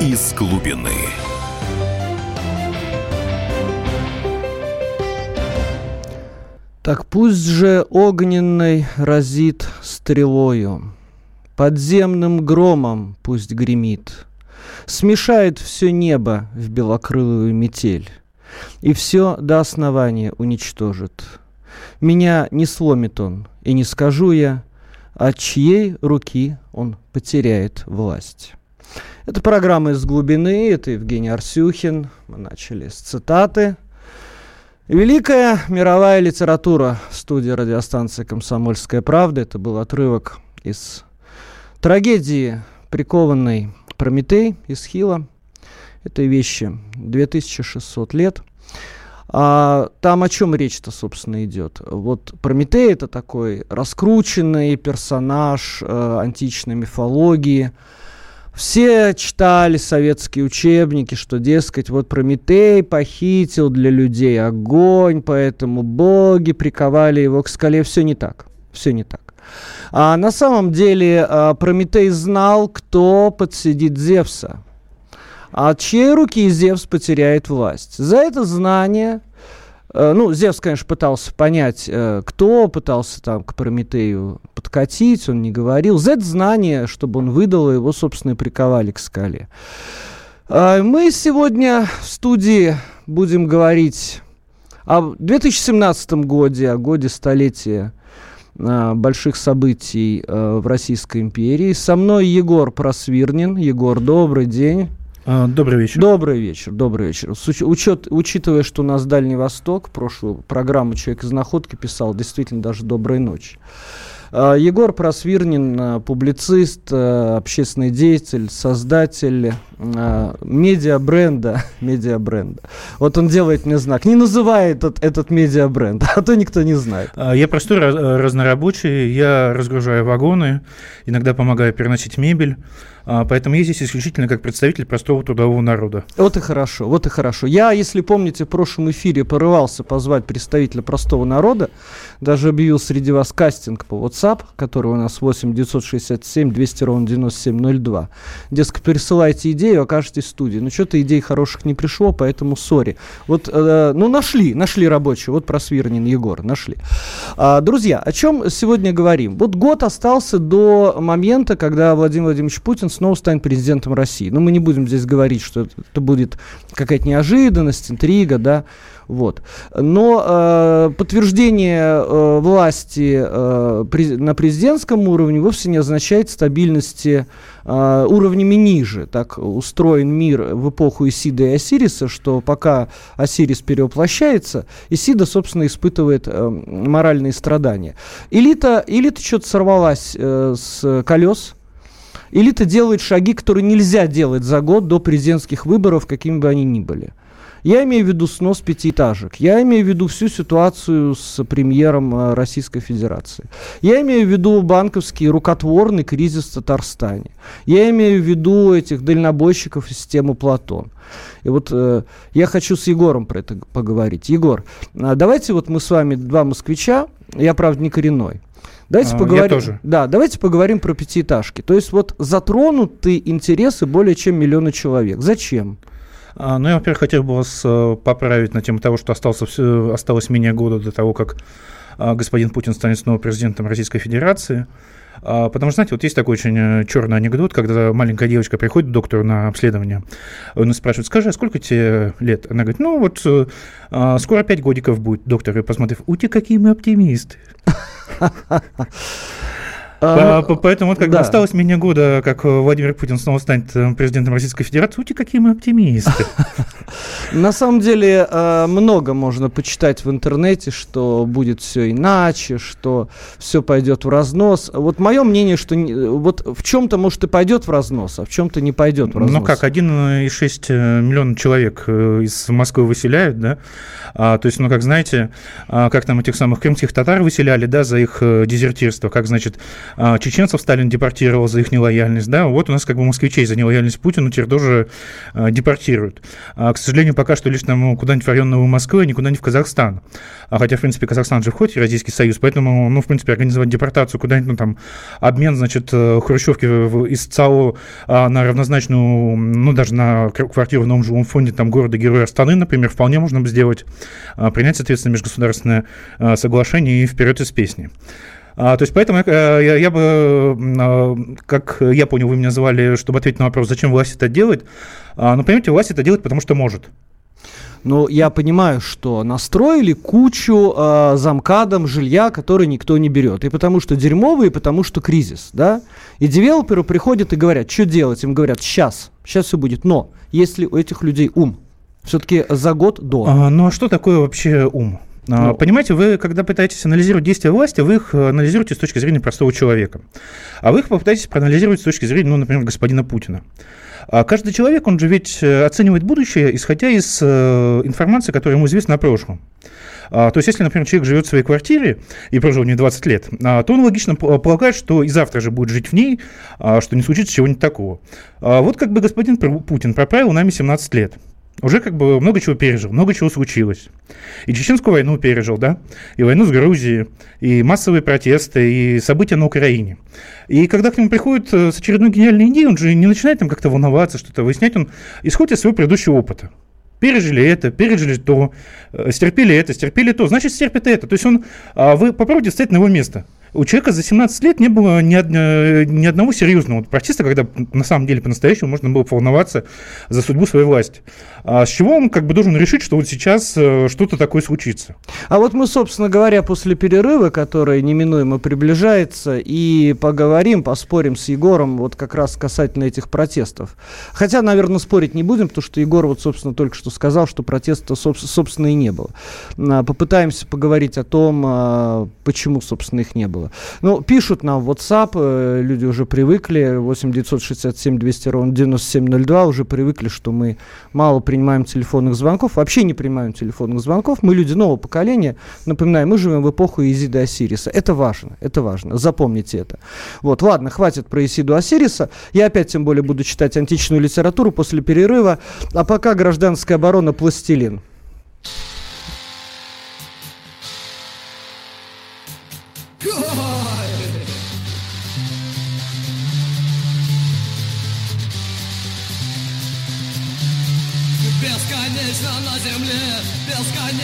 из глубины. Так пусть же огненной разит стрелою, Подземным громом пусть гремит, Смешает все небо в белокрылую метель, И все до основания уничтожит. Меня не сломит он, и не скажу я, От чьей руки он потеряет власть. Это программа «Из глубины», это Евгений Арсюхин. Мы начали с цитаты – Великая мировая литература. Студия радиостанции «Комсомольская правда». Это был отрывок из трагедии «Прикованный Прометей» из Хила. Этой вещи 2600 лет. А там о чем речь-то, собственно, идет? Вот Прометей это такой раскрученный персонаж э, античной мифологии – все читали советские учебники, что, дескать, вот Прометей похитил для людей огонь, поэтому боги приковали его к скале. Все не так. Все не так. А на самом деле а, Прометей знал, кто подсидит Зевса. От чьей руки Зевс потеряет власть. За это знание ну, Зевс, конечно, пытался понять, э, кто пытался там к Прометею подкатить, он не говорил. Z-знание, чтобы он выдал, его, собственно, и приковали к скале. Э, мы сегодня в студии будем говорить о 2017 годе, о годе столетия больших событий в Российской империи. Со мной Егор Просвирнин. Егор, добрый день. А, добрый вечер. Добрый вечер, добрый вечер. С учет, учитывая, что у нас Дальний Восток, прошлую программу «Человек из находки» писал, действительно даже «Доброй ночи». А, Егор Просвирнин, а, публицист, общественный деятель, создатель медиа-бренда. медиа-бренда. Вот он делает мне знак. Не называй этот, этот медиа-бренд, а то никто не знает. Я простой разнорабочий, я разгружаю вагоны, иногда помогаю переносить мебель. А, поэтому я здесь исключительно как представитель простого трудового народа. Вот и хорошо, вот и хорошо. Я, если помните, в прошлом эфире порывался позвать представителя простого народа, даже объявил среди вас кастинг по WhatsApp, который у нас 8 967 200 ровно 9702. Дескать, пересылайте идею, окажетесь в студии. Ну, что-то идей хороших не пришло, поэтому сори. Вот, э, ну, нашли, нашли рабочие. Вот просвирнин Егор, нашли. А, друзья, о чем сегодня говорим? Вот год остался до момента, когда Владимир Владимирович Путин снова станет президентом России. Но ну, мы не будем здесь говорить, что это будет какая-то неожиданность, интрига, да, вот. Но э, подтверждение э, власти э, при, на президентском уровне вовсе не означает стабильности э, уровнями ниже. Так устроен мир в эпоху Исида и Осириса, что пока Осирис перевоплощается, Исида, собственно, испытывает э, моральные страдания. Элита, элита что-то сорвалась э, с колес, Элита делает шаги, которые нельзя делать за год до президентских выборов, какими бы они ни были. Я имею в виду снос пятиэтажек. Я имею в виду всю ситуацию с премьером э, Российской Федерации. Я имею в виду банковский рукотворный кризис в Татарстане. Я имею в виду этих дальнобойщиков из системы Платон. И вот э, я хочу с Егором про это поговорить. Егор, э, давайте вот мы с вами два москвича, я, правда, не коренной, Давайте а, поговорим. Я тоже. Да, давайте поговорим про пятиэтажки. То есть вот затронуты интересы более чем миллиона человек. Зачем? А, ну, я, во-первых, хотел бы вас э, поправить на тему того, что остался, осталось менее года до того, как а, господин Путин станет снова президентом Российской Федерации. А, потому что, знаете, вот есть такой очень э, черный анекдот, когда маленькая девочка приходит к доктору на обследование, он спрашивает, скажи, а сколько тебе лет? Она говорит, ну вот э, скоро пять годиков будет. Доктор, посмотрев, у тебя какие мы оптимисты. А, поэтому вот как да. осталось менее года, как Владимир Путин снова станет э, президентом Российской Федерации, ути какие мы оптимисты. На самом деле э, много можно почитать в интернете, что будет все иначе, что все пойдет в разнос. Вот мое мнение, что вот в чем-то может и пойдет в разнос, а в чем-то не пойдет в разнос. Ну как, 1,6 э, миллиона человек из Москвы выселяют, да? А, то есть, ну как знаете, а, как там этих самых крымских татар выселяли, да, за их дезертирство, как, значит, чеченцев Сталин депортировал за их нелояльность, да, вот у нас как бы москвичей за нелояльность Путину теперь тоже а, депортируют. А, к сожалению, пока что лишь там куда-нибудь в район Новой Москвы, а никуда не в Казахстан. А хотя, в принципе, Казахстан же входит в Евразийский Союз, поэтому, ну, в принципе, организовать депортацию куда-нибудь, ну, там, обмен, значит, э, хрущевки из ЦАО на равнозначную, ну, даже на квартиру в новом жилом фонде, там, города-героя Астаны, например, вполне можно бы сделать, принять, соответственно, межгосударственное соглашение и вперед из песни. А, то есть поэтому я, я, я бы, а, как я понял, вы меня звали, чтобы ответить на вопрос, зачем власть это делает. А, ну, понимаете, власть это делает, потому что может. Ну, я понимаю, что настроили кучу э, замкадом жилья, который никто не берет. И потому что дерьмовый, и потому что кризис, да? И девелоперы приходят и говорят, что делать? Им говорят, сейчас, сейчас все будет. Но если у этих людей ум, все-таки за год до. А, ну, а что такое вообще ум? А, ну, Понимаете, вы, когда пытаетесь анализировать действия власти, вы их анализируете с точки зрения простого человека. А вы их попытаетесь проанализировать с точки зрения, ну, например, господина Путина. А каждый человек, он же ведь э, оценивает будущее, исходя из э, информации, которая ему известна о прошлом. А, то есть, если, например, человек живет в своей квартире и прожил в ней 20 лет, а, то он логично полагает, что и завтра же будет жить в ней, что не случится чего-нибудь такого. Вот как бы господин Путин проправил нами 17 лет уже как бы много чего пережил, много чего случилось. И Чеченскую войну пережил, да, и войну с Грузией, и массовые протесты, и события на Украине. И когда к нему приходит э, с очередной гениальной идеей, он же не начинает там как-то волноваться, что-то выяснять, он исходит из своего предыдущего опыта. Пережили это, пережили то, э, стерпели это, стерпели то, значит, стерпит это. То есть он, а вы попробуйте встать на его место – у человека за 17 лет не было ни, ни одного серьезного протеста, когда на самом деле по-настоящему можно было волноваться за судьбу своей власти. А с чего он как бы должен решить, что вот сейчас э, что-то такое случится? А вот мы, собственно говоря, после перерыва, который неминуемо приближается, и поговорим, поспорим с Егором вот как раз касательно этих протестов. Хотя, наверное, спорить не будем, потому что Егор вот, собственно, только что сказал, что протеста, собственно, и не было. А, попытаемся поговорить о том, а, почему, собственно, их не было было. Ну, пишут нам в WhatsApp, э, люди уже привыкли, 8 967 200 ровно 9702, уже привыкли, что мы мало принимаем телефонных звонков, вообще не принимаем телефонных звонков. Мы люди нового поколения, напоминаю, мы живем в эпоху Изида Осириса. Это важно, это важно, запомните это. Вот, ладно, хватит про Исиду Осириса. Я опять, тем более, буду читать античную литературу после перерыва. А пока гражданская оборона «Пластилин».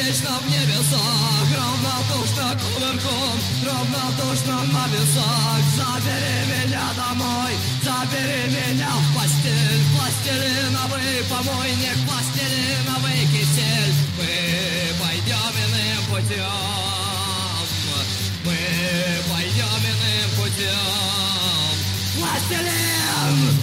Бесконечно в небесах Равнодушно кувырком, равнодушно на весах. Забери меня домой, забери меня в постель. Пластилиновый помойник, пластилиновый кисель. Мы пойдем иным путем. Мы пойдем иным путем. Пластилин!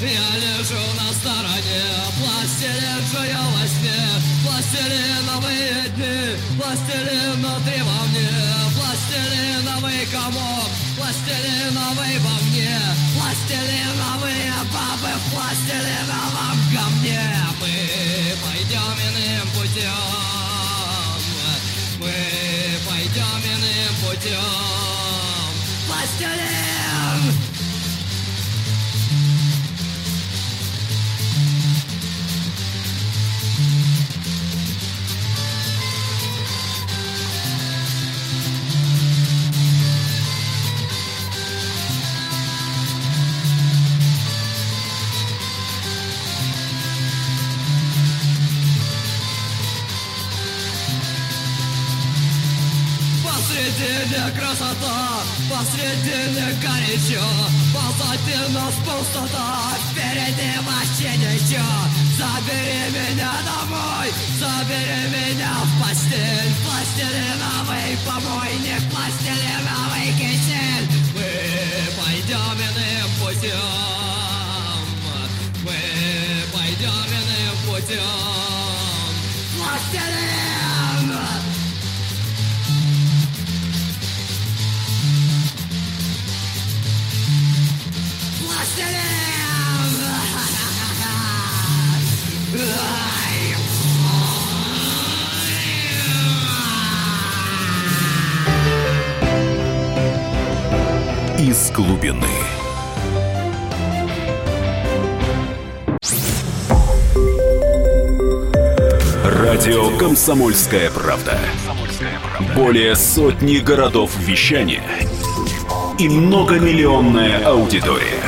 Я лежу на стороне, пластилин жую во сне. Пластилиновые дни, пластилин внутри во мне. Пластилиновый комок, пластилиновый во мне. Пластилиновые бабы в пластилиновом говне. Мы пойдем иным путем. Мы пойдем иным путем. Пластилин! Посредине горячо Позади нас пустота, впереди вообще ничего Забери меня домой, забери меня в постель. Пластилиновый помойник, пластилиновый кисель Мы пойдем иным путем Мы пойдем иным путем Пластилин! Из глубины. Радио Комсомольская правда". Более сотни городов вещания и многомиллионная аудитория.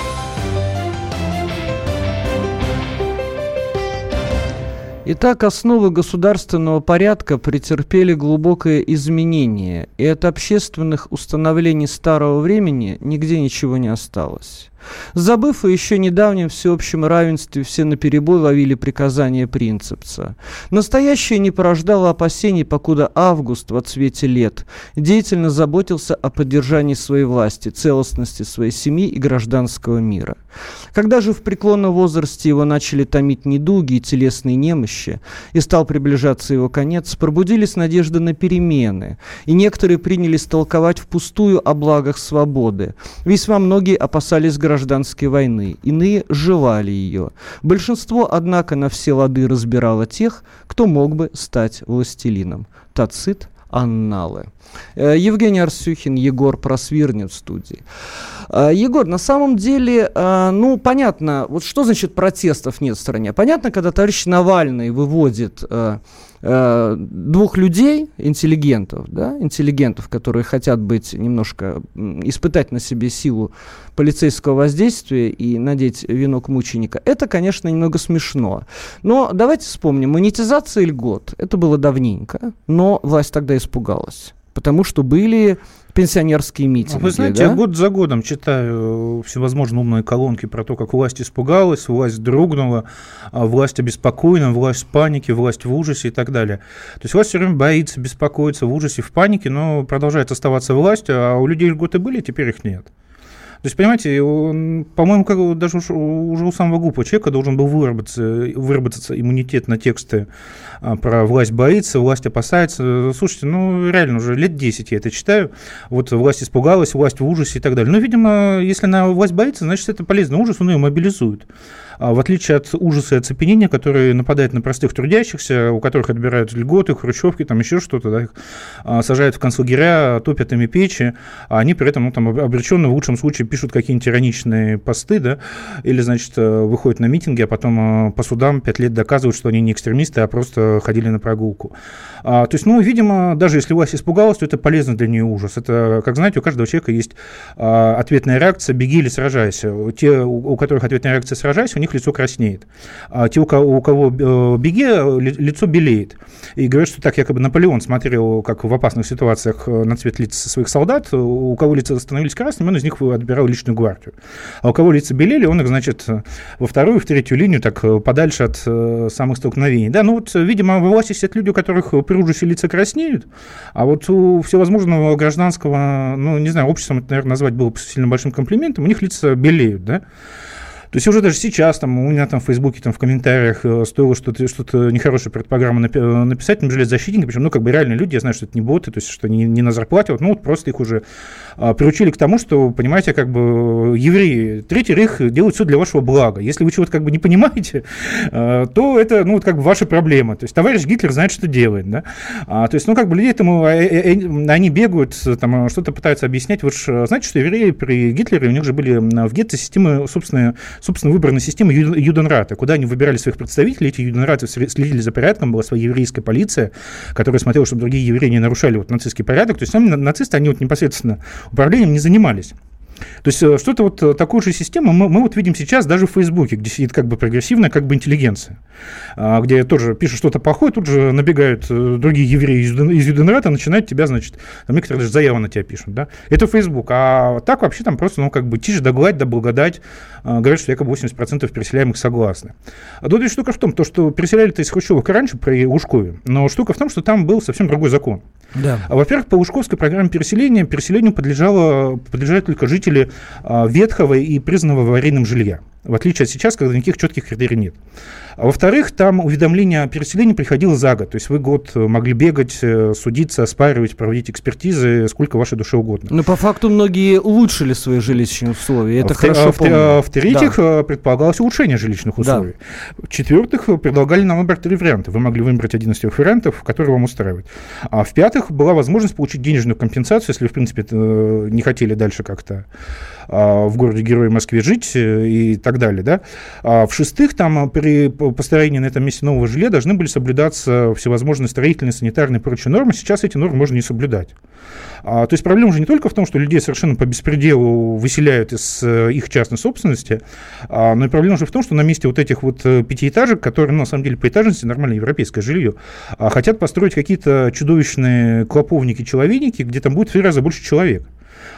Итак, основы государственного порядка претерпели глубокое изменение, и от общественных установлений старого времени нигде ничего не осталось. Забыв о еще недавнем всеобщем равенстве, все наперебой ловили приказания принципца. Настоящее не порождало опасений, покуда Август в цвете лет деятельно заботился о поддержании своей власти, целостности своей семьи и гражданского мира. Когда же в преклонном возрасте его начали томить недуги и телесные немощи, и стал приближаться его конец, пробудились надежды на перемены, и некоторые принялись толковать впустую о благах свободы. Весьма многие опасались гражданства гражданской войны, иные желали ее. Большинство, однако, на все лады разбирало тех, кто мог бы стать властелином. Тацит, анналы. Э, Евгений Арсюхин, Егор Просвирнет в студии. Э, Егор, на самом деле, э, ну, понятно, вот что значит протестов нет в стране? Понятно, когда товарищ Навальный выводит э, двух людей, интеллигентов, да, интеллигентов, которые хотят быть немножко, испытать на себе силу полицейского воздействия и надеть венок мученика, это, конечно, немного смешно. Но давайте вспомним, монетизация льгот, это было давненько, но власть тогда испугалась. Потому что были пенсионерские митинги. Вы знаете, да? я год за годом читаю всевозможные умные колонки про то, как власть испугалась, власть дрогнула, а власть обеспокоена, власть в панике, власть в ужасе и так далее. То есть власть все время боится, беспокоится, в ужасе, в панике, но продолжает оставаться властью, а у людей льготы были, теперь их нет. То есть, понимаете, он, по-моему, как, даже уже у самого глупого человека должен был выработаться, выработаться иммунитет на тексты а, про власть боится, власть опасается. Слушайте, ну, реально, уже лет 10 я это читаю. Вот власть испугалась, власть в ужасе и так далее. Но, видимо, если она власть боится, значит, это полезно. Ужас, он ее мобилизует. А в отличие от ужаса и оцепенения, которые нападают на простых трудящихся, у которых отбирают льготы, хрущевки, там еще что-то, да, их а, сажают в концлагеря, топят ими печи, а они при этом ну, там, обреченно в лучшем случае пишут какие-нибудь тираничные посты, да, или, значит, э, выходят на митинги, а потом э, по судам пять лет доказывают, что они не экстремисты, а просто ходили на прогулку. А, то есть, ну, видимо, даже если власть испугалась, то это полезно для нее ужас. Это, как знаете, у каждого человека есть а, ответная реакция «беги или сражайся». Те, у, у которых ответная реакция «сражайся», у них лицо краснеет. А те, у кого, у кого э, «беги», лицо белеет. И говорят, что так якобы Наполеон смотрел, как в опасных ситуациях на цвет лиц своих солдат, у кого лица становились красными, он из них отбирал личную гвардию. А у кого лица белели, он их, значит, во вторую, в третью линию, так э, подальше от самых столкновений. Да, ну вот, видимо, в власти сидят люди, у которых при ужасе лица краснеют, а вот у всевозможного гражданского, ну, не знаю, общества, это, наверное, назвать было бы сильно большим комплиментом, у них лица белеют, да, то есть уже даже сейчас там, у меня там в Фейсбуке там в комментариях э, стоило что-то что нехорошее про эту программу написать, жили защитники, причем, ну, как бы реальные люди, я знаю, что это не боты, то есть, что не, не на зарплате, вот, ну, вот просто их уже а, приучили к тому, что, понимаете, как бы евреи, Третий Рейх делают все для вашего блага. Если вы чего-то как бы не понимаете, то это, ну, вот как бы ваша проблема. То есть товарищ Гитлер знает, что делает, да. А, то есть, ну, как бы людей этому, э, э, э, они бегают, там, что-то пытаются объяснять. Вы же знаете, что евреи при Гитлере, у них же были в гетто системы собственные собственно, выборная система Юденрата, куда они выбирали своих представителей, эти Юденраты следили за порядком, была своя еврейская полиция, которая смотрела, чтобы другие евреи не нарушали вот нацистский порядок, то есть сами нацисты, они вот непосредственно управлением не занимались. То есть э, что-то вот э, такую же систему мы, мы вот видим сейчас даже в Фейсбуке, где сидит как бы прогрессивная как бы интеллигенция, а, где тоже пишут что-то плохое, тут же набегают э, другие евреи из, Юденрата, начинают тебя, значит, там некоторые даже заявы на тебя пишут, да. Это Фейсбук, а так вообще там просто, ну, как бы тише да гладь, да благодать, а, говорят, что якобы 80% переселяемых согласны. А тут штука в том, то, что переселяли-то из Хрущевых раньше при Лужкове, но штука в том, что там был совсем другой закон. Да. А, во-первых, по Лужковской программе переселения переселению подлежало, подлежали только жители жители а, ветхого и признанного аварийным жилья. В отличие от сейчас, когда никаких четких критерий нет. А во-вторых, там уведомление о переселении приходило за год. То есть вы год могли бегать, э, судиться, оспаривать, проводить экспертизы, сколько вашей душе угодно. Но по факту многие улучшили свои жилищные условия. Это а хорошо в, а В-третьих, да. Э, предполагалось улучшение жилищных условий. Да. В-четвертых, предлагали нам выбрать три варианта. Вы могли выбрать один из тех вариантов, который вам устраивает. А в-пятых, была возможность получить денежную компенсацию, если в принципе, э, не хотели дальше как-то а, в городе Герой Москве жить и так далее. Да? А в-шестых, там при построении на этом месте нового жилья должны были соблюдаться всевозможные строительные, санитарные и прочие нормы. Сейчас эти нормы можно не соблюдать. А, то есть проблема уже не только в том, что людей совершенно по беспределу выселяют из э, их частной собственности, а, но и проблема уже в том, что на месте вот этих вот э, пятиэтажек, которые, ну, на самом деле, по этажности нормальное европейское жилье, а, хотят построить какие-то чудовищные клоповники-человейники, где там будет в три раза больше человек.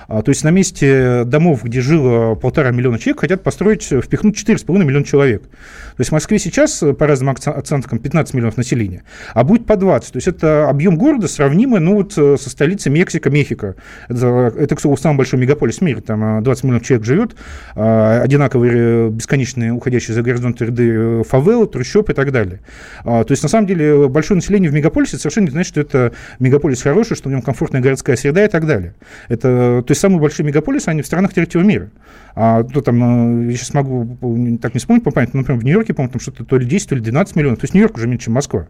А, то есть на месте домов, где жило полтора миллиона человек, хотят построить, впихнуть 4,5 миллиона человек. То есть в Москве сейчас, по разным оценкам, 15 миллионов населения, а будет по 20. То есть это объем города сравнимый ну, вот, э, со столицей Мексика, Мехико. Это, это, к слову, самый большой мегаполис в мире. Там 20 э, миллионов человек живет, э, одинаковые бесконечные уходящие за горизонт ряды фавелы, трущоб и так далее. А, то есть, на самом деле, большое население в мегаполисе совершенно не значит, что это мегаполис хороший, что в нем комфортная городская среда и так далее. Это, то есть, самые большие мегаполисы, они в странах третьего мира. А, то там, я сейчас могу так не вспомнить по памяти, например, в Нью-Йорке, по-моему, там что-то то ли 10, то ли 12 миллионов. То есть Нью-Йорк уже меньше, чем Москва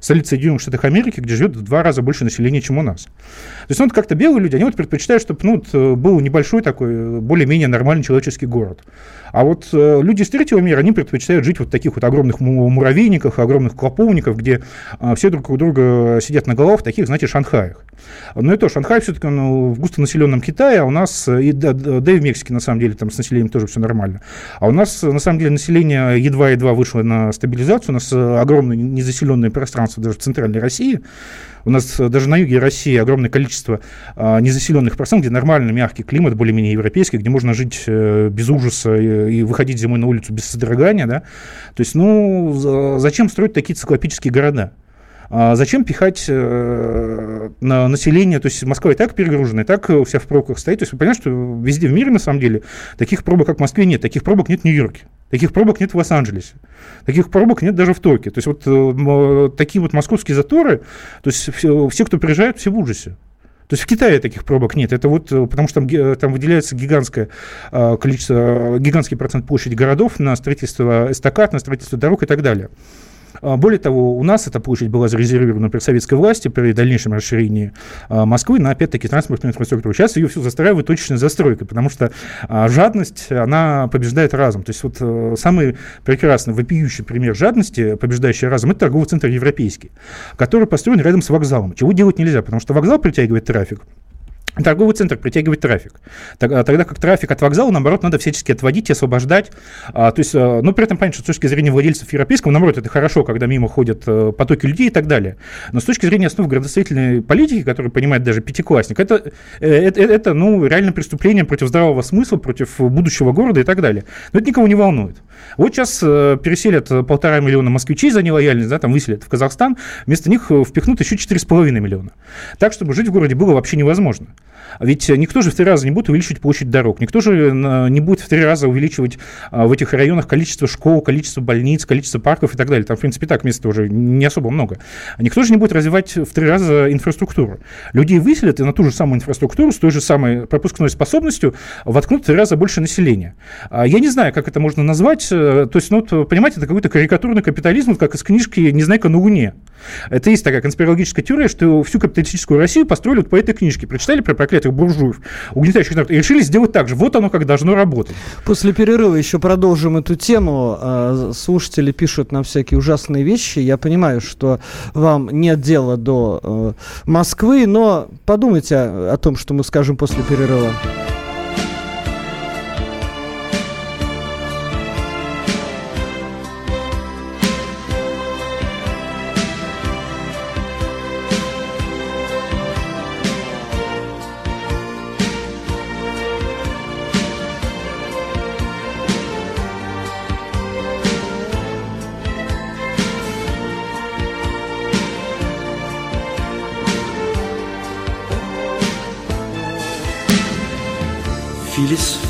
столица Соединенных Штатов Америки, где живет в два раза больше населения, чем у нас. То есть, ну, вот как-то белые люди, они вот предпочитают, чтобы ну, вот, был небольшой такой, более-менее нормальный человеческий город. А вот э, люди из третьего мира, они предпочитают жить вот в таких вот огромных муравейниках, огромных клоповниках, где э, все друг у друга сидят на головах, таких, знаете, Шанхаях. Но и то, Шанхай все-таки ну, в густонаселенном Китае, а у нас, и, да, да и в Мексике, на самом деле, там с населением тоже все нормально. А у нас, на самом деле, население едва-едва вышло на стабилизацию, у нас огромное незаселенное пространство даже в центральной России, у нас э, даже на юге России огромное количество а, незаселенных пространств, где нормальный мягкий климат, более-менее европейский, где можно жить э, без ужаса и, и выходить зимой на улицу без содрогания. Да? То есть, ну, зачем строить такие циклопические города? А зачем пихать э, на население? То есть Москва и так перегружена, и так вся в пробках стоит. То есть вы понимаете, что везде в мире, на самом деле, таких пробок, как в Москве, нет. Таких пробок нет в Нью-Йорке. Таких пробок нет в Лос-Анджелесе. Таких пробок нет даже в Токио. То есть вот э, такие вот московские заторы, то есть все, все, кто приезжает, все в ужасе. То есть в Китае таких пробок нет. Это вот э, потому что там, там выделяется гигантское количество, гигантский процент площади городов на строительство эстакад, на строительство дорог и так далее. А, более того, у нас эта площадь была зарезервирована при советской власти при дальнейшем расширении а, Москвы на, опять-таки, транспортную инфраструктуру. Сейчас ее всю застраивают точечной застройкой, потому что а, жадность, она побеждает разум. То есть вот э, самый прекрасный, вопиющий пример жадности, побеждающий разум, это торговый центр европейский, который построен рядом с вокзалом. Чего делать нельзя, потому что вокзал притягивает трафик, торговый центр притягивает трафик. А, тогда как трафик от вокзала, наоборот, надо всячески отводить и освобождать. А, то есть, а, ну, при этом, понятно, что с точки зрения владельцев европейского, наоборот, это хорошо, когда мимо ходят э, потоки людей и так далее. Но с точки зрения основ градостроительной политики, которую понимает даже пятиклассник, это, э, это, это ну, реально преступление против здравого смысла, против будущего города и так далее. Но это никого не волнует. Вот сейчас э, переселят полтора миллиона москвичей за нелояльность, да, там выселят в Казахстан, вместо них впихнут еще 4,5 миллиона. Так, чтобы жить в городе было вообще невозможно. Ведь никто же в три раза не будет увеличивать площадь дорог, никто же э, не будет в три раза увеличивать а, в этих районах количество школ, количество больниц, количество парков и так далее. Там, в принципе, так места уже не особо много. Никто же не будет развивать в три раза инфраструктуру. Людей выселят и на ту же самую инфраструктуру с той же самой пропускной способностью воткнут в три раза больше населения. А, я не знаю, как это можно назвать. Э, то есть, ну, вот, понимаете, это какой-то карикатурный капитализм, как из книжки «Незнайка на Луне». Это есть такая конспирологическая теория, что всю капиталистическую Россию построили вот по этой книжке. Прочитали про проклятых буржуев, угнетающих народ, и решили сделать так же. Вот оно как должно работать. После перерыва еще продолжим эту тему. А, слушатели пишут нам всякие ужасные вещи. Я понимаю, что вам нет дела до э, Москвы, но подумайте о том, что мы скажем после перерыва.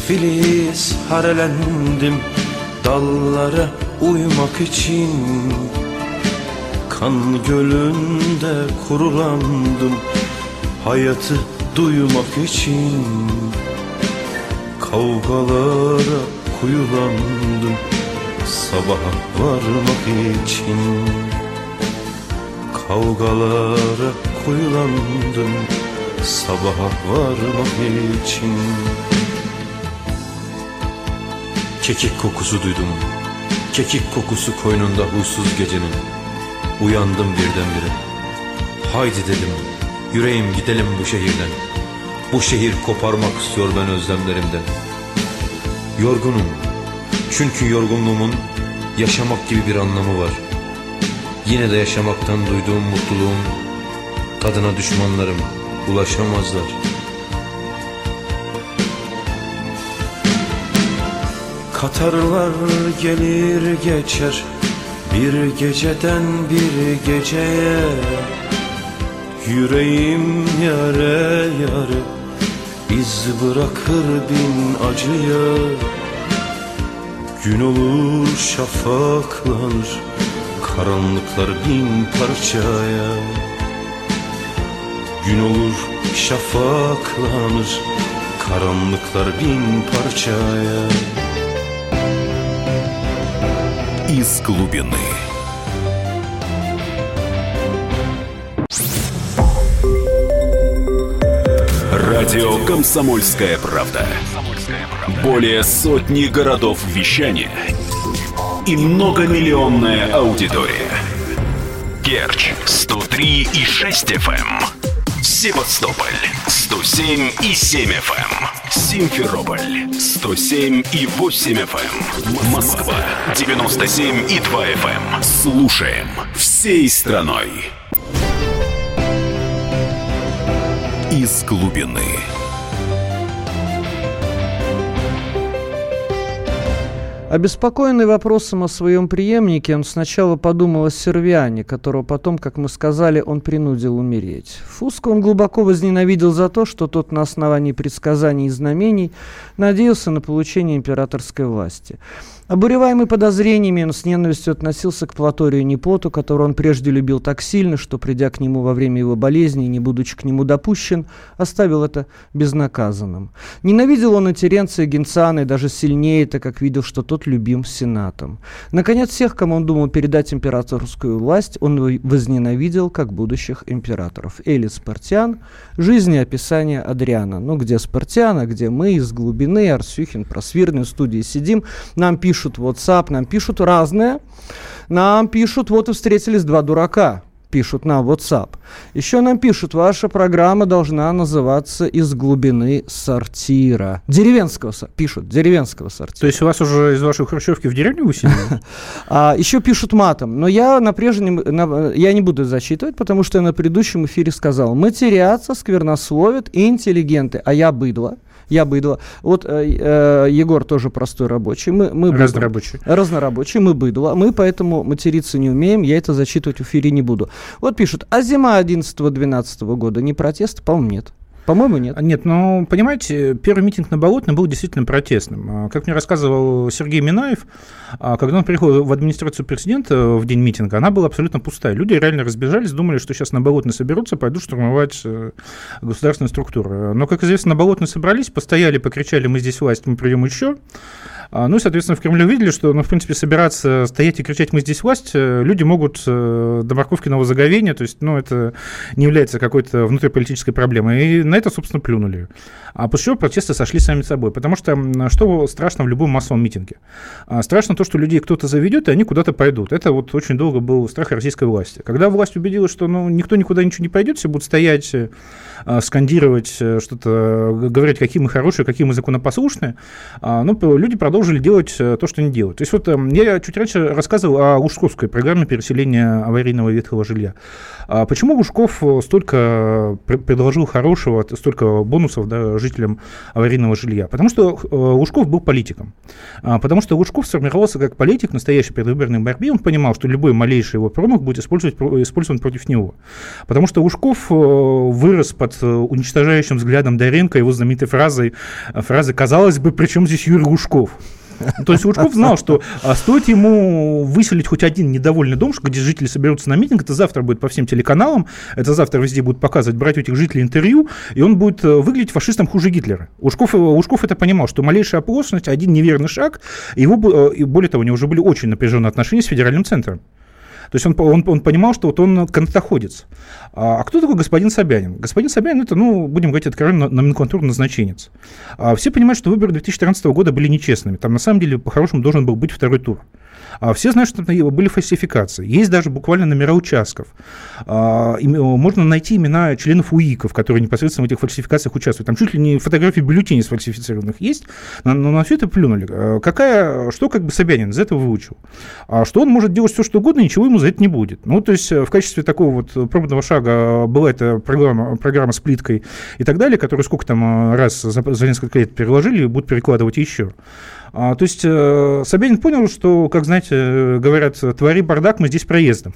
Filiz harelendim Dallara uymak için. Kan gölünde kurulandım Hayatı duymak için. Kavgalara kuyulandım Sabaha varmak için. Kavgalara kuyulandım Sabaha varmak için Kekik kokusu duydum. Kekik kokusu koynunda huysuz gecenin. Uyandım birdenbire. Haydi dedim Yüreğim gidelim bu şehirden. Bu şehir koparmak istiyor ben özlemlerimden. Yorgunum Çünkü yorgunluğumun Yaşamak gibi bir anlamı var. Yine de yaşamaktan duyduğum mutluluğun Tadına düşmanlarım ulaşamazlar Katarlar gelir geçer Bir geceden bir geceye. Yüreğim yare yare iz bırakır bin acıya. Gün olur şafaklanır Karanlıklar bin parçaya. Gün olur şafaklanır Karanlıklar bin parçaya Из глубины. Радио «Комсомольская правда». Более сотни городов вещания и многомиллионная аудитория. Керчь 103 и 6 FM. Эм. Севастополь 107 и 7 FM. Эм. Симферополь 107 и 8 FM. Эм. Москва 97 и 2 FM. Слушаем всей страной. Из глубины. Обеспокоенный вопросом о своем преемнике, он сначала подумал о Сервиане, которого потом, как мы сказали, он принудил умереть. Фуско он глубоко возненавидел за то, что тот на основании предсказаний и знамений надеялся на получение императорской власти. Обуреваемый подозрениями, он с ненавистью относился к Платорию Непоту, которого он прежде любил так сильно, что, придя к нему во время его болезни не будучи к нему допущен, оставил это безнаказанным. Ненавидел он и Теренция Генциана, и даже сильнее, так как видел, что тот любим Сенатом. Наконец, всех, кому он думал передать императорскую власть, он возненавидел как будущих императоров. Эли Спартиан, жизнеописание Адриана. Ну, где Спартиан, а где мы из глубины, Арсюхин, Просвирный в студии сидим, нам пишут пишут WhatsApp, нам пишут разное. Нам пишут, вот и встретились два дурака пишут на WhatsApp. Еще нам пишут, ваша программа должна называться «Из глубины сортира». Деревенского, пишут, деревенского сортира. То есть у вас уже из вашей хрущевки в деревню выселили? а, еще пишут матом, но я на прежнем, я не буду зачитывать, потому что я на предыдущем эфире сказал, матерятся, сквернословят интеллигенты, а я быдло я быдло. Вот э, э, Егор тоже простой рабочий. Мы, мы разнорабочий. Разнорабочий, мы быдло. Мы поэтому материться не умеем, я это зачитывать в эфире не буду. Вот пишут, а зима 11-12 года не протест? По-моему, нет. По-моему, нет. Нет, ну, понимаете, первый митинг на Болотной был действительно протестным. А, как мне рассказывал Сергей Минаев, а, когда он приехал в администрацию президента в день митинга, она была абсолютно пустая. Люди реально разбежались, думали, что сейчас на Болотной соберутся, пойдут штурмовать э, государственные структуры. Но, как известно, на Болотной собрались, постояли, покричали, мы здесь власть, мы придем еще. А, ну, соответственно, в Кремле увидели, что, ну, в принципе, собираться, стоять и кричать «мы здесь власть» э, люди могут э, до морковкиного заговения, то есть, ну, это не является какой-то внутриполитической проблемой. И на это, собственно, плюнули. А после чего протесты сошли сами собой. Потому что что страшно в любом массовом митинге? А, страшно то, что людей кто-то заведет, и они куда-то пойдут. Это вот очень долго был страх российской власти. Когда власть убедилась, что ну, никто никуда ничего не пойдет, все будут стоять, э, скандировать что-то, говорить, какие мы хорошие, какие мы законопослушные, а, ну, люди продолжили делать э, то, что они делают. То есть вот эм, я чуть раньше рассказывал о Лужковской программе переселения аварийного ветхого жилья. А почему Лужков столько предложил хорошего столько бонусов да, жителям аварийного жилья? Потому что э, Лужков был политиком. А, потому что Лужков сформировался как политик в настоящей предвыборной борьбе. Он понимал, что любой малейший его промах будет использован против него. Потому что Лужков вырос под уничтожающим взглядом Доренко, его знаменитой фразой, фразы «казалось бы, при чем здесь Юрий Лужков?» То есть Лужков знал, что а, стоит ему выселить хоть один недовольный дом, где жители соберутся на митинг, это завтра будет по всем телеканалам, это завтра везде будут показывать, брать у этих жителей интервью, и он будет э, выглядеть фашистом хуже Гитлера. Лужков, э, Лужков это понимал, что малейшая оплошность, один неверный шаг, его, э, и более того, у него уже были очень напряженные отношения с федеральным центром. То есть он, он, он понимал, что вот он канатоходец. А, а кто такой господин Собянин? Господин Собянин это, ну, будем говорить откровенно, номенклатурный назначенец. А, все понимают, что выборы 2014 года были нечестными. Там на самом деле по-хорошему должен был быть второй тур. А все знают, что были фальсификации. Есть даже буквально номера участков. А, можно найти имена членов УИКов, которые непосредственно в этих фальсификациях участвуют. Там чуть ли не фотографии бюллетеней сфальсифицированных есть, но, на все это плюнули. А, какая, что как бы Собянин из этого выучил? А что он может делать все, что угодно, ничего ему за это не будет. Ну, то есть э, в качестве такого вот пробного шага была эта программа, программа с плиткой и так далее, которую сколько там э, раз за, за несколько лет переложили и будут перекладывать еще. А, то есть э, Собянин понял, что, как знаете, э, говорят, твори бардак, мы здесь проездом.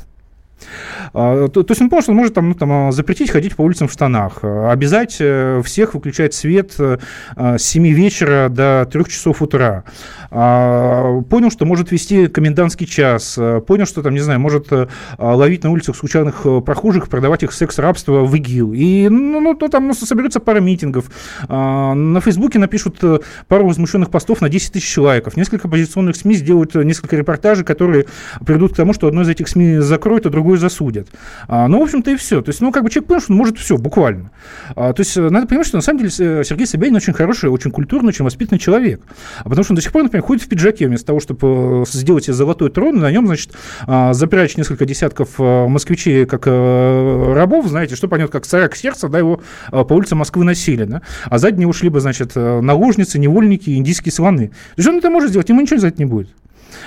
А, то, то есть он понял, что он может там, ну, там, а, запретить ходить по улицам в штанах, а, обязать э, всех выключать свет э, с 7 вечера до 3 часов утра. Понял, что может вести комендантский час. Понял, что там, не знаю, может э, ловить на улицах случайных прохожих, продавать их секс-рабство в ИГИЛ. И ну, ну, то там ну, соберется пара митингов. На Фейсбуке напишут пару возмущенных постов на 10 тысяч лайков. Несколько оппозиционных СМИ сделают несколько репортажей, которые приведут к тому, что одно из этих СМИ закроют, а другое засудят. А, ну, в общем-то, и все. То есть, ну, как бы человек понял, что он может все, буквально. А, то есть, э, надо понимать, что на самом деле э, Сергей Собянин очень хороший, очень культурный, очень воспитанный человек. А потому что он до сих пор, например, ходит в пиджаке вместо того, чтобы э, сделать себе золотой трон, на нем, значит, а, запрячь несколько десятков москвичей как рабов, знаете, что понятно, как царя к сердцу, да, его по улицам Москвы носили, да, а сзади него шли бы, значит, наложницы, невольники, индийские слоны. То есть он это может сделать, ему ничего за это не будет.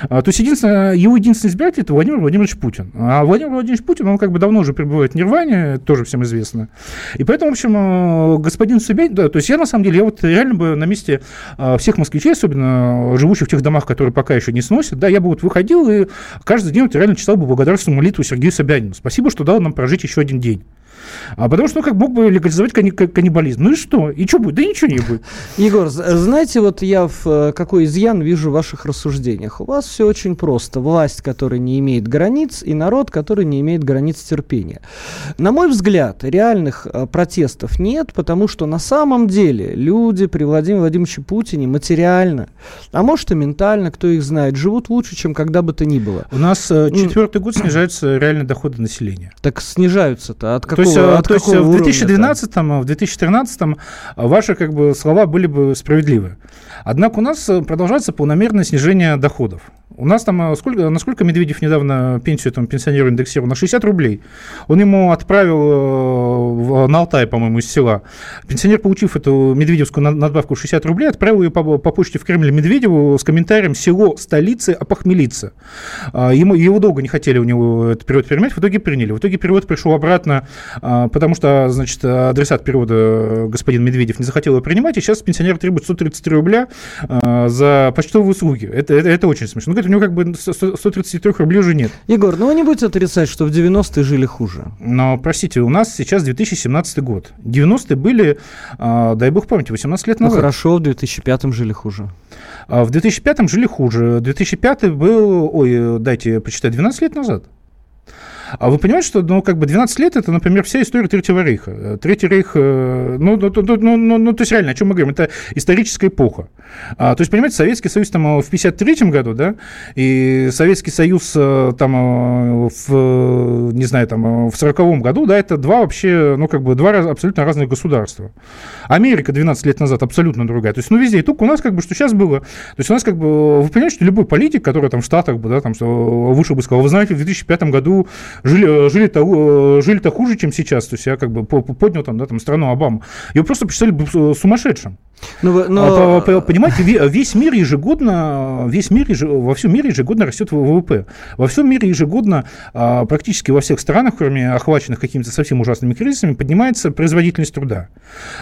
А, то есть единственное, его единственный избиратель это Владимир Владимирович Путин. А Владимир Владимирович Путин, он как бы давно уже пребывает в Нирване, тоже всем известно. И поэтому, в общем, э, господин Собянин, да, то есть я на самом деле, я вот реально бы на месте э, всех москвичей, особенно живущих в тех домах, которые пока еще не сносят, да, я бы вот выходил и каждый день вот реально читал бы благодарственную молитву Сергею Собянину. Спасибо, что дал нам прожить еще один день. А потому что, ну, как мог бы легализовать каннибализм. Ну и что? И что будет? Да ничего не будет. Егор, знаете, вот я в э, какой изъян вижу в ваших рассуждениях. У вас все очень просто. Власть, которая не имеет границ, и народ, который не имеет границ терпения. На мой взгляд, реальных э, протестов нет, потому что на самом деле люди при Владимире Владимировиче Путине материально, а может и ментально, кто их знает, живут лучше, чем когда бы то ни было. У нас э, четвертый год снижаются реальные доходы населения. Так снижаются-то от какого есть, а, от то есть в 2012 в 2013 ваши как бы слова были бы справедливы. Однако у нас э, продолжается полномерное снижение доходов. У нас там, э, сколько, насколько Медведев недавно пенсию там, пенсионеру индексировал? На 60 рублей. Он ему отправил э, на Алтай, по-моему, из села. Пенсионер, получив эту медведевскую надбавку 60 рублей, отправил ее по, по почте в Кремль Медведеву с комментарием «Село столицы опохмелиться». Ему, его долго не хотели у него этот перевод принимать, в итоге приняли. В итоге перевод пришел обратно, потому что, значит, адресат перевода господин Медведев не захотел его принимать, и сейчас пенсионер требует 133 рубля а, за почтовые услуги. Это, это, это очень смешно. Ну, у него как бы 133 рублей уже нет. Егор, ну вы не будете отрицать, что в 90-е жили хуже? Но, простите, у нас сейчас 2017 год. 90-е были, а, дай бог памяти, 18 лет ну, назад. Ну хорошо, в 2005 жили хуже. А в 2005 жили хуже. 2005 был, ой, дайте почитать, 12 лет назад. А вы понимаете, что, ну, как бы 12 лет это, например, вся история Третьего Рейха. Третий Рейх, э, ну, ну, ну, ну, ну, ну, то есть реально, о чем мы говорим? Это историческая эпоха. А, то есть, понимаете, Советский Союз там э, в 53 году, да, и Советский Союз э, там в, не знаю, там в 40 году, да, это два вообще, ну, как бы два абсолютно разных государства. Америка 12 лет назад абсолютно другая. То есть, ну, везде. И только у нас, как бы, что сейчас было, то есть у нас, как бы, вы понимаете, что любой политик, который там в Штатах, да, там, вышел бы сказал, вы знаете, в 2005 году жили, жили-то, жили-то хуже, чем сейчас. То есть я как бы поднял там, да, там страну Обаму. Его просто посчитали бы сумасшедшим. Но, но... Понимаете, весь мир ежегодно, весь мир во всем мире ежегодно растет ВВП. Во всем мире ежегодно, а, практически во всех странах, кроме охваченных какими-то совсем ужасными кризисами, поднимается производительность труда,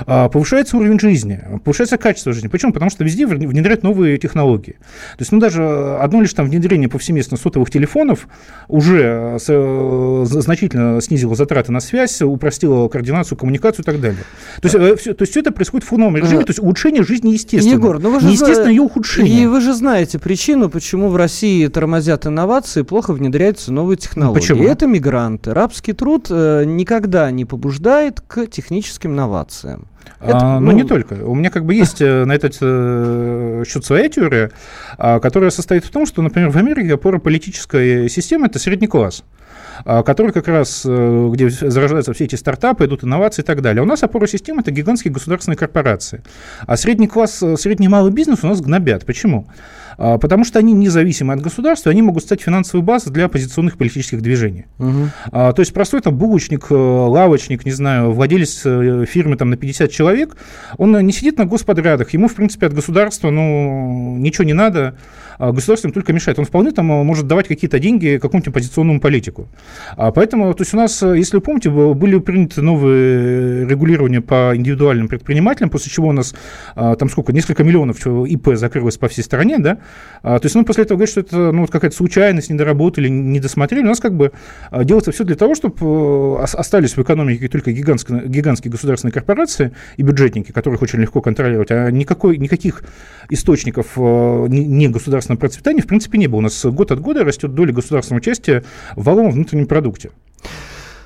а, повышается уровень жизни, повышается качество жизни. Почему? Потому что везде внедряют новые технологии. То есть, ну, даже одно лишь там внедрение повсеместно сотовых телефонов уже э, значительно снизило затраты на связь, упростило координацию, коммуникацию и так далее. То есть, э, все, то есть все это происходит в фоновом режиме, то есть улучшение жизни естественно. Егор, ну вы же Естественно, ее ухудшение. И вы же знаете причину, почему в России тормозят инновации, плохо внедряются новые технологии. Почему? Это мигранты. Рабский труд э, никогда не побуждает к техническим инновациям. Это, а, ну, ну, не только. У меня как бы есть э, на этот э, счет своя теория, а, которая состоит в том, что, например, в Америке опора политической системы – это средний класс. А, который как раз, э, где зарождаются все эти стартапы, идут инновации и так далее. У нас опора системы – это гигантские государственные корпорации. А средний класс, э, средний малый бизнес у нас гнобят. Почему? А, потому что они независимы от государства, они могут стать финансовой базой для оппозиционных политических движений. Угу. То есть простой там булочник, э, лавочник, не знаю, владелец фирмы там на 50 человек, он не сидит на господрядах, ему, в принципе, от государства ну, ничего не надо, а государство им только мешает. Он вполне там э, может давать какие-то деньги какому-нибудь оппозиционному политику. А поэтому, то есть у нас, э, если вы помните, были приняты новые регулирования по индивидуальным предпринимателям, после чего у нас а, там сколько, несколько миллионов ИП закрылось по всей стране, да, а, то есть, ну, после этого говорить, что это, ну, вот какая-то случайность, недоработали, не досмотрели, у нас как бы делается все для того, чтобы э, остались в экономике только гигантские, гигантские государственные корпорации и бюджетники, которых очень легко контролировать, а никакой, никаких источников не государственных государственного процветания, в принципе, не было. У нас год от года растет доля государственного участия в валовом внутреннем продукте.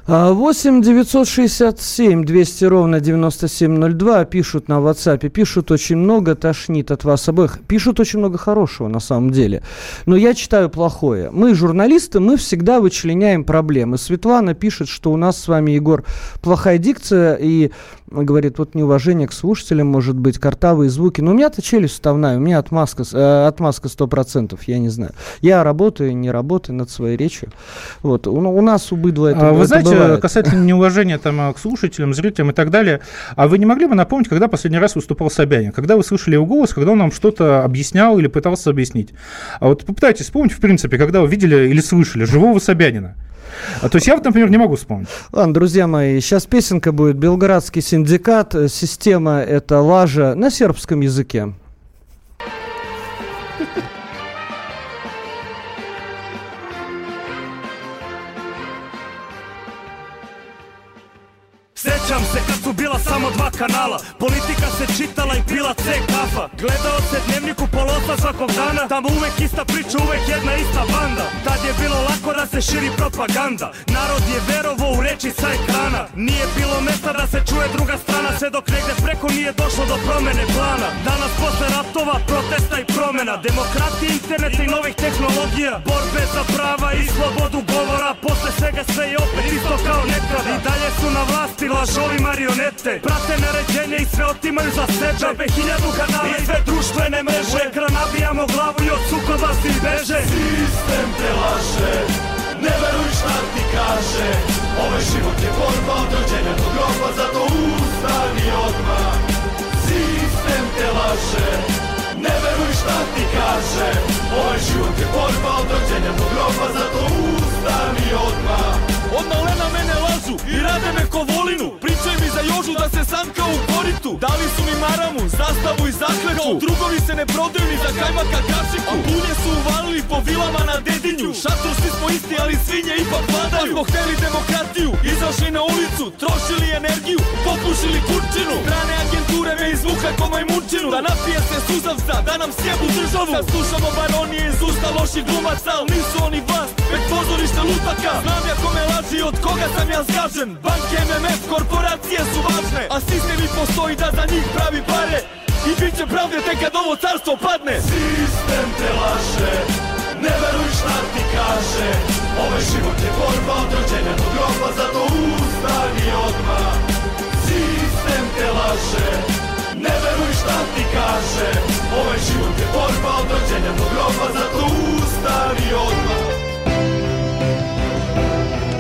8 967 200 ровно 9702 пишут на WhatsApp, пишут очень много, тошнит от вас обоих. Пишут очень много хорошего на самом деле. Но я читаю плохое. Мы, журналисты, мы всегда вычленяем проблемы. Светлана пишет, что у нас с вами, Егор, плохая дикция и говорит, вот неуважение к слушателям, может быть, картавые звуки. Но у меня-то челюсть вставная, у меня отмазка, э, отмазка 100%, я не знаю. Я работаю, не работаю над своей речью. Вот. У, у нас у быдла это а, Вы это знаете, бывает. касательно неуважения там, к слушателям, зрителям и так далее, а вы не могли бы напомнить, когда последний раз выступал Собянин? Когда вы слышали его голос, когда он нам что-то объяснял или пытался объяснить? А вот попытайтесь вспомнить, в принципе, когда вы видели или слышали живого Собянина. А, то есть я, например, не могу вспомнить. Ладно, друзья мои, сейчас песенка будет. Белградский синдикат. Система – это лажа на сербском языке. Se kad su bila samo dva kanala. Politika se čitala i pila C kafa. Gledao se dnevniku polosa svakog dana. Tamo uvek ista priča, uvek jedna ista banda. Tad je bilo lako da se širi propaganda. Narod je verovo u reči sa ekrana. Nije bilo mesta da se čuje druga strana. Sve dok negde preko nije došlo do promene plana. Danas posle ratova, protesta i promena. Demokratije, interneta i novih tehnologija. Borbe za prava i slobodu govora. Posle svega sve je opet isto kao nekada. I dalje su na vlasti lažovi marionete Prate naređenje i sve otimaju za sebe. Džabe hiljadu kanala i sve društvene mreže. U ekran nabijamo glavu i od sukoba svi beže. Sistem te laže Ne veruj šta ti kaže. Ovaj život je borba od rođenja do groba Zato ustani odmah. Sistem te laže Ne veruj šta ti kaže. Ovaj život je borba od rođenja do groba Zato ustani odmah Od malena mene lažu i rade me ko volinu. Pričaj mi za Jožu da se sanka u koritu Dali su mi maramu, zastavu i zakletvu. Drugovi se ne prodaju ni za kajmaka kašiku. A bulje su uvalili po vilama na dedinju. Šator svi smo isti, ali svinje ipak vladaju. Pa hteli demokratiju, izašli na ulicu Trošili energiju, popušili kurčinu. Strane agenture me izvuka ko majmunčinu. Da napije se suzavca, da nam sjebu državu. Sad slušamo baronije iz usta loših glumaca nisu oni vlast, već pozorište lutaka. Znam ja kome laži, od koga sam ja zgažen. Banke, MMF, korporacije su važne. A sistem i postoji da za njih pravi pare. I bit će pravde tek kad ovo carstvo padne. Sistem te laže. Ne veruj šta ti kaže. Ovaj život je borba od rođenja do groba Zato ustani odmah. Sistem te laže. Ne veruj šta ti kaže. Ovaj život je borba od rođenja do groba Zato ustani odmah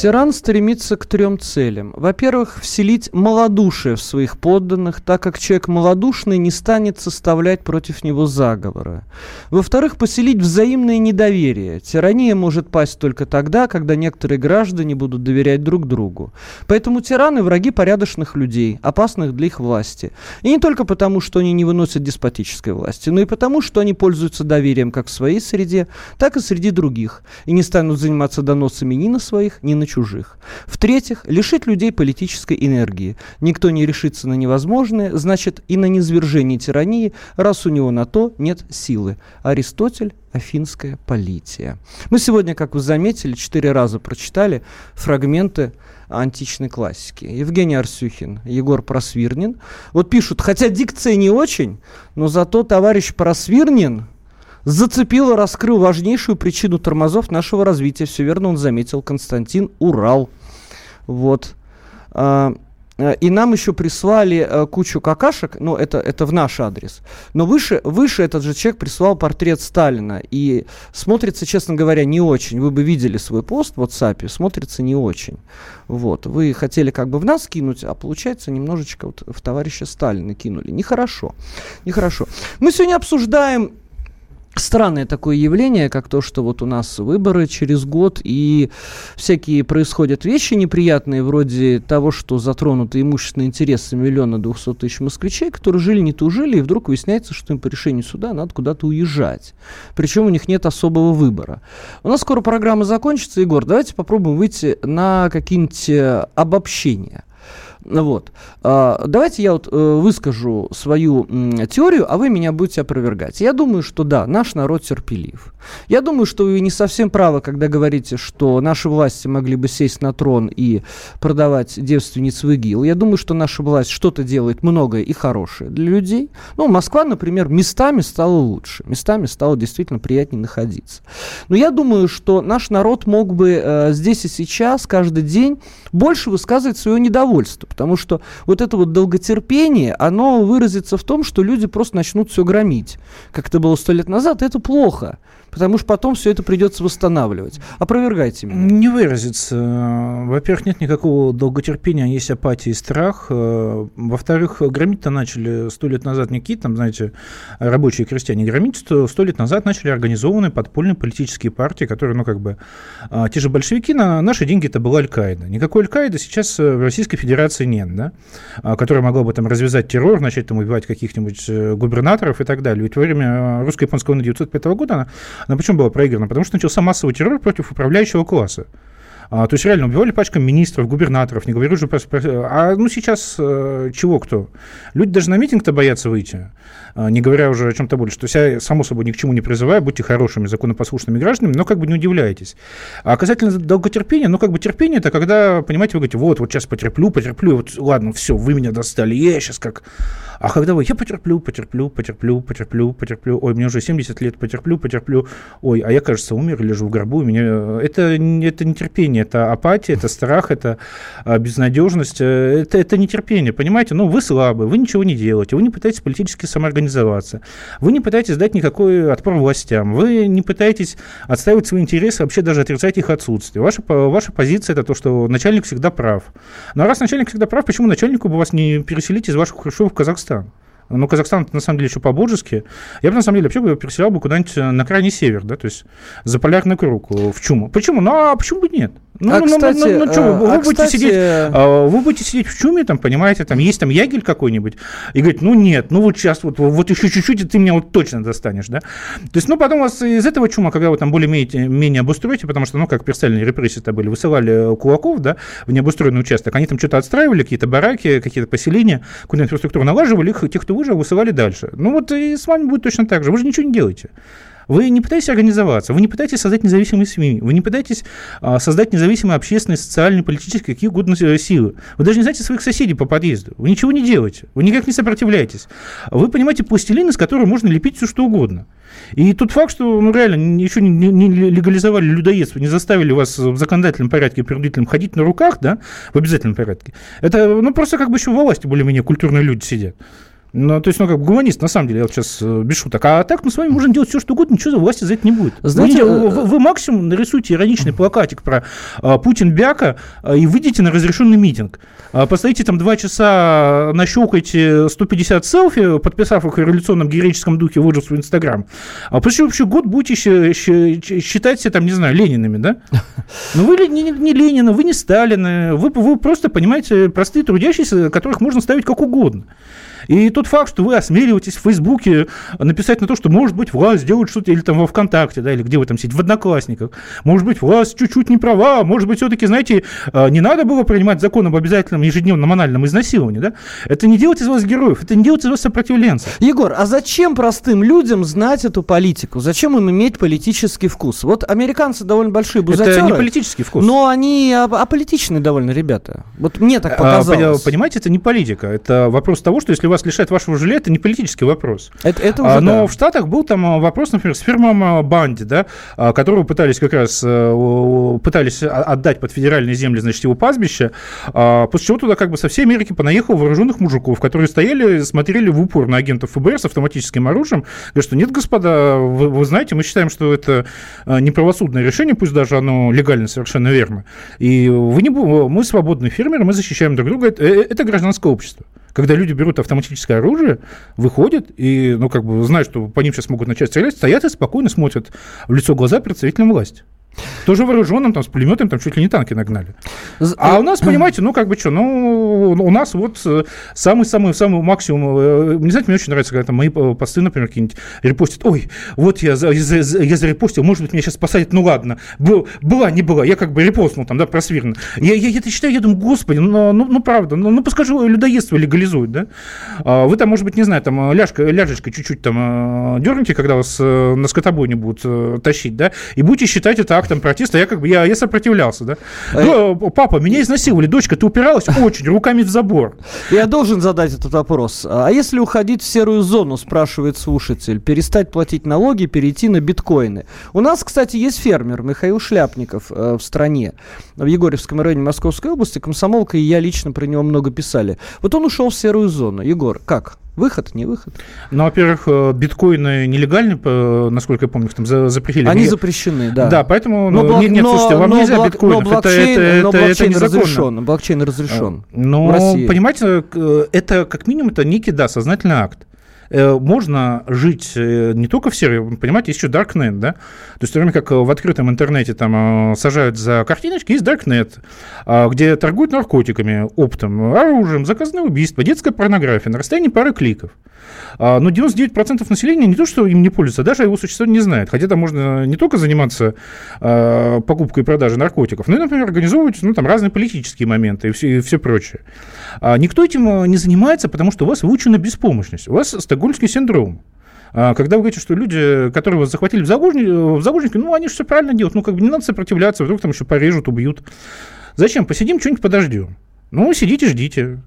Тиран стремится к трем целям. Во-первых, вселить малодушие в своих подданных, так как человек малодушный не станет составлять против него заговора. Во-вторых, поселить взаимное недоверие. Тирания может пасть только тогда, когда некоторые граждане будут доверять друг другу. Поэтому тираны – враги порядочных людей, опасных для их власти. И не только потому, что они не выносят деспотической власти, но и потому, что они пользуются доверием как в своей среде, так и среди других, и не станут заниматься доносами ни на своих, ни на чужих. В-третьих, лишить людей политической энергии. Никто не решится на невозможное, значит и на низвержение тирании, раз у него на то нет силы. Аристотель Афинская полития. Мы сегодня, как вы заметили, четыре раза прочитали фрагменты античной классики. Евгений Арсюхин, Егор Просвирнин. Вот пишут, хотя дикция не очень, но зато товарищ Просвирнин зацепил и раскрыл важнейшую причину тормозов нашего развития. Все верно он заметил. Константин Урал. Вот. А, а, и нам еще прислали а, кучу какашек, ну, это, это в наш адрес. Но выше, выше этот же человек прислал портрет Сталина. И смотрится, честно говоря, не очень. Вы бы видели свой пост в WhatsApp, смотрится не очень. Вот. Вы хотели как бы в нас кинуть, а получается немножечко вот в товарища Сталина кинули. Нехорошо. Нехорошо. Мы сегодня обсуждаем странное такое явление, как то, что вот у нас выборы через год, и всякие происходят вещи неприятные, вроде того, что затронуты имущественные интересы миллиона двухсот тысяч москвичей, которые жили не тужили, и вдруг выясняется, что им по решению суда надо куда-то уезжать. Причем у них нет особого выбора. У нас скоро программа закончится, Егор, давайте попробуем выйти на какие-нибудь э, обобщения. Вот. А, давайте я вот э, выскажу свою теорию, а вы меня будете опровергать. Я думаю, что да, наш народ терпелив. Я думаю, что вы не совсем правы, когда говорите, что наши власти могли бы сесть на трон и продавать девственниц в ИГИЛ. Я думаю, что наша власть что-то делает многое и хорошее для людей. Ну, Москва, например, местами стала лучше, местами стало действительно приятнее находиться. Но я думаю, что наш народ мог бы э, здесь и сейчас, каждый день, больше высказывать свое недовольство Потому что вот это вот долготерпение, оно выразится в том, что люди просто начнут все громить. Как это было сто лет назад, это плохо потому что потом все это придется восстанавливать. Опровергайте меня. Не выразится. Во-первых, нет никакого долготерпения, есть апатия и страх. Во-вторых, громить-то начали сто лет назад не какие там, знаете, рабочие крестьяне. Громить сто, лет назад начали организованные подпольные политические партии, которые, ну, как бы, а, те же большевики, на наши деньги это была Аль-Каида. Никакой Аль-Каиды сейчас в Российской Федерации нет, да, а, которая могла бы там развязать террор, начать там убивать каких-нибудь э, губернаторов и так далее. Ведь во время русско-японского войны 1905 года она она почему была проиграна? Потому что начался массовый террор против управляющего класса. А, то есть реально убивали пачками министров, губернаторов, не говорю же про... А ну сейчас э, чего кто? Люди даже на митинг-то боятся выйти, не говоря уже о чем-то больше. То есть я, само собой, ни к чему не призываю, будьте хорошими, законопослушными гражданами, но как бы не удивляйтесь. А касательно долготерпения, ну как бы терпение это когда, понимаете, вы говорите, вот, вот сейчас потерплю, потерплю, вот ладно, все, вы меня достали, я сейчас как... А когда вы, я потерплю, потерплю, потерплю, потерплю, потерплю, ой, мне уже 70 лет, потерплю, потерплю, ой, а я, кажется, умер, лежу в гробу, у меня... Это, это нетерпение, это апатия, это страх, это а, безнадежность, э, это, это нетерпение, понимаете? Ну, вы слабы, вы ничего не делаете, вы не пытаетесь политически самоорганизоваться, вы не пытаетесь дать никакой отпор властям, вы не пытаетесь отстаивать свои интересы, вообще даже отрицать их отсутствие. Ваша, ваша позиция это то, что начальник всегда прав. Ну, а раз начальник всегда прав, почему начальнику бы вас не переселить из ваших хрущевок в Казахстан? Ну, Казахстан, на самом деле, еще по-божески. Я бы, на самом деле, вообще бы переселял бы куда-нибудь на крайний север, да, то есть за полярный круг, в Чуму. Почему? Ну, а почему бы нет? Ну, а, ну, кстати, ну, ну, ну, что, вы, а, будете кстати... сидеть, а, вы будете сидеть в чуме, там, понимаете, там есть там ягель какой-нибудь, и говорить, ну нет, ну вот сейчас вот, вот еще чуть-чуть, и ты меня вот точно достанешь, да. То есть, ну, потом вас из этого чума, когда вы там более-менее менее обустроите, потому что, ну, как персональные репрессии-то были, высылали кулаков, да, в необустроенный участок, они там что-то отстраивали, какие-то бараки, какие-то поселения, какую-то инфраструктуру налаживали, их, тех, кто выжил, высылали дальше. Ну, вот и с вами будет точно так же, вы же ничего не делаете. Вы не пытаетесь организоваться, вы не пытаетесь создать независимые СМИ, вы не пытаетесь а, создать независимые общественные, социальные, политические, какие угодно э, силы. Вы даже не знаете своих соседей по подъезду. Вы ничего не делаете, вы никак не сопротивляетесь. Вы понимаете пластилин, из которого можно лепить все что угодно. И тот факт, что ну, реально еще не, не легализовали людоедство, не заставили вас в законодательном порядке принудительном ходить на руках, да, в обязательном порядке, это ну, просто как бы еще во власти более-менее культурные люди сидят. Ну, то есть, ну, как гуманист, на самом деле, я вот сейчас э, без шуток. А так мы с вами можем делать все, что угодно, ничего за власти за это не будет. Знаете, вы, вы, вы максимум нарисуйте ироничный плакатик про а, Путин Бяка а, и выйдете на разрешенный митинг. А, постоите там два часа, нащелкайте 150 селфи, подписав их в революционном героическом духе, выложив в Инстаграм. А после вообще год будете считать себя там, не знаю, Ленинами, да? Но вы не, не Ленина, вы не Сталина, вы, вы просто, понимаете, простые трудящиеся, которых можно ставить как угодно. И тот факт, что вы осмеливаетесь в Фейсбуке написать на то, что, может быть, власть делает что-то, или там во ВКонтакте, да, или где вы там сидите, в Одноклассниках, может быть, власть чуть-чуть не права, может быть, все-таки, знаете, а, не надо было принимать закон об обязательном ежедневном анальном изнасиловании, да? Это не делать из вас героев, это не делать из вас сопротивленцев. Егор, а зачем простым людям знать эту политику? Зачем им иметь политический вкус? Вот американцы довольно большие бузатеры. Это не политический вкус. Но они аполитичные довольно ребята. Вот мне так а, показалось. Понимаете, это не политика. Это вопрос того, что если вас лишают вашего жилья, это не политический вопрос. Это, это уже, а, Но да. в Штатах был там а, вопрос, например, с фирмом а, Банди, да, которого пытались как раз э, пытались отдать под федеральные земли, значит, его пастбище, после чего туда как бы со всей Америки понаехал вооруженных мужиков, которые стояли, смотрели в упор на агентов ФБР с автоматическим оружием, говорят, что нет, господа, вы, вы знаете, мы считаем, что это неправосудное решение, пусть даже оно легально совершенно верно. И вы не, мы свободные фермеры, мы защищаем друг друга, это, э, это гражданское общество когда люди берут автоматическое оружие, выходят и, ну, как бы, знают, что по ним сейчас могут начать стрелять, стоят и спокойно смотрят в лицо глаза представителям власти. Тоже вооруженным, там, с пулеметом, там, чуть ли не танки нагнали. А у нас, понимаете, ну, как бы что, ну, у нас вот самый-самый-самый э, максимум, э, не знаете, мне очень нравится, когда там мои посты, например, какие-нибудь репостят, ой, вот я, я, я, зарепостил, может быть, меня сейчас посадят, ну, ладно, был, была, не была, я как бы репостнул там, да, просвирно. Я, я, я это читаю, я думаю, господи, ну, ну, ну правда, ну, ну, пускай людоедство легализуют, да. А вы там, может быть, не знаю, там, ляжка, ляжечкой чуть-чуть там э, дерните, когда вас на скотобойне будут тащить, да, и будете считать это актом протеста, я как бы, я, я сопротивлялся, да. А ну, папа, меня изнасиловали, дочка, ты упиралась очень, руками в забор. Я должен задать этот вопрос. А если уходить в серую зону, спрашивает слушатель, перестать платить налоги, перейти на биткоины? У нас, кстати, есть фермер Михаил Шляпников э, в стране, в Егорьевском районе Московской области, комсомолка, и я лично про него много писали. Вот он ушел в серую зону. Егор, как? Выход, не выход? Ну, во-первых, э, биткоины нелегальны, насколько я помню, их там запретили. Они запрещены, да. Да, поэтому но, ну, нет, нет, слушайте, вам но, нельзя блок, биткоинов. Но блокчейн, это, это, но блокчейн это разрешен. Блокчейн разрешен. Но, понимаете, это как минимум это некий, да, сознательный акт. Э, можно жить э, не только в сервере, понимаете, есть еще Darknet, да? То есть, то время как в открытом интернете там э, сажают за картиночки, есть Darknet, а, где торгуют наркотиками, оптом, оружием, заказное убийство, детская порнография на расстоянии пары кликов. А, но 99% населения не то, что им не пользуются, а даже его существование не знает. Хотя там можно не только заниматься а, покупкой и продажей наркотиков, но и, например, организовывать ну, там, разные политические моменты и все, и все прочее. Никто этим не занимается, потому что у вас выучена беспомощность, у вас стокгольмский синдром. Когда вы говорите, что люди, которые вас захватили в заложники, ну, они же все правильно делают, ну, как бы не надо сопротивляться, вдруг там еще порежут, убьют. Зачем? Посидим, что-нибудь подождем. Ну, сидите, ждите.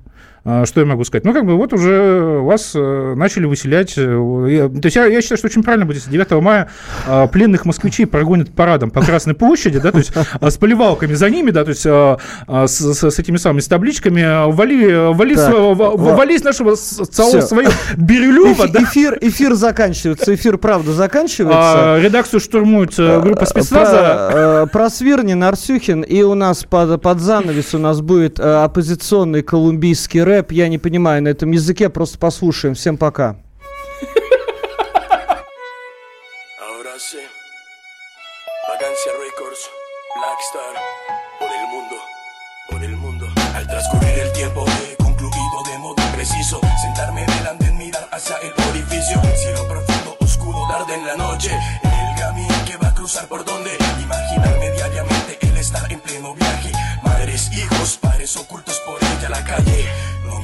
А, что я могу сказать? Ну, как бы вот уже вас э, начали выселять. Э, то есть я, я считаю, что очень правильно будет, если 9 мая а, пленных москвичей прогонят парадом по Красной площади, да, то есть а, с поливалками за ними, да, то есть с, с этими самыми с табличками вали, вали, так, вали с нашего целого своего Бирюлева. да? Эфир, эфир заканчивается, эфир правда заканчивается. А, редакцию штурмует э, группа спецназа. Про, про Свирнин, Арсюхин, и у нас под, под занавес у нас будет оппозиционный колумбийский рэп рэп я не понимаю на этом языке, просто послушаем. Всем пока. Al transcurrir el tiempo he concluido de modo preciso Sentarme delante, mirar hacia el orificio Cielo profundo, oscuro, tarde en la noche El camino que va a cruzar por donde Imaginarme diariamente el estar en pleno viaje Madres, hijos, padres ocultos por ella la calle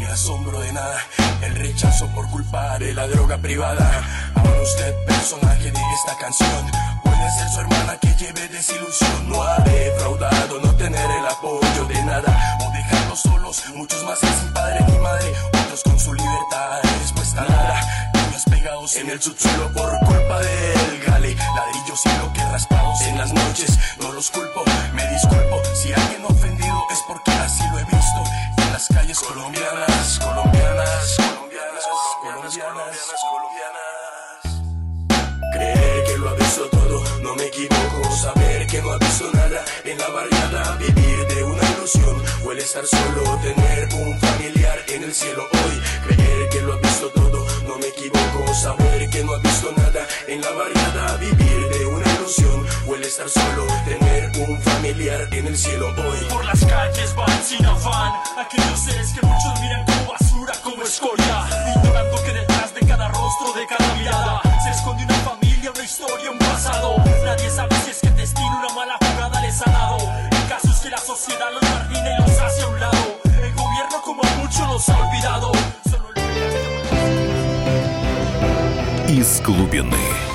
asombro de nada. El rechazo por culpa de la droga privada. Ahora usted, personaje de esta canción, puede ser su hermana que lleve desilusión. No ha defraudado no tener el apoyo de nada o dejarlos solos. Muchos más sin padre ni madre, otros con su libertad respuesta nada. Niños pegados en el subsuelo por culpa del gale. Ladrillos y bloques raspados en las noches. No los culpo, me disculpo. Si alguien ofendido es porque así lo he visto. Calles colombianas, colombianas, colombianas, colombianas, colombianas. Creer que lo ha visto todo, no me equivoco. Saber que no ha visto nada en la barriada. Vivir de una ilusión o estar solo. Tener un familiar en el cielo hoy. Creer que lo ha visto todo, no me equivoco. Saber que no ha visto nada en la barriada. Vivir de una ilusión o el estar solo. Tener un familiar en el cielo hoy. Por las calles van sin afán Aquellos seres que muchos miran como basura, como escoria Ignorando que detrás de cada rostro, de cada mirada Se esconde una familia, una historia, un pasado Nadie sabe si es que el destino una mala jugada les ha dado En casos que la sociedad los margina y los hace a un lado El gobierno como a muchos los ha olvidado Solo olvida que- Из глубины.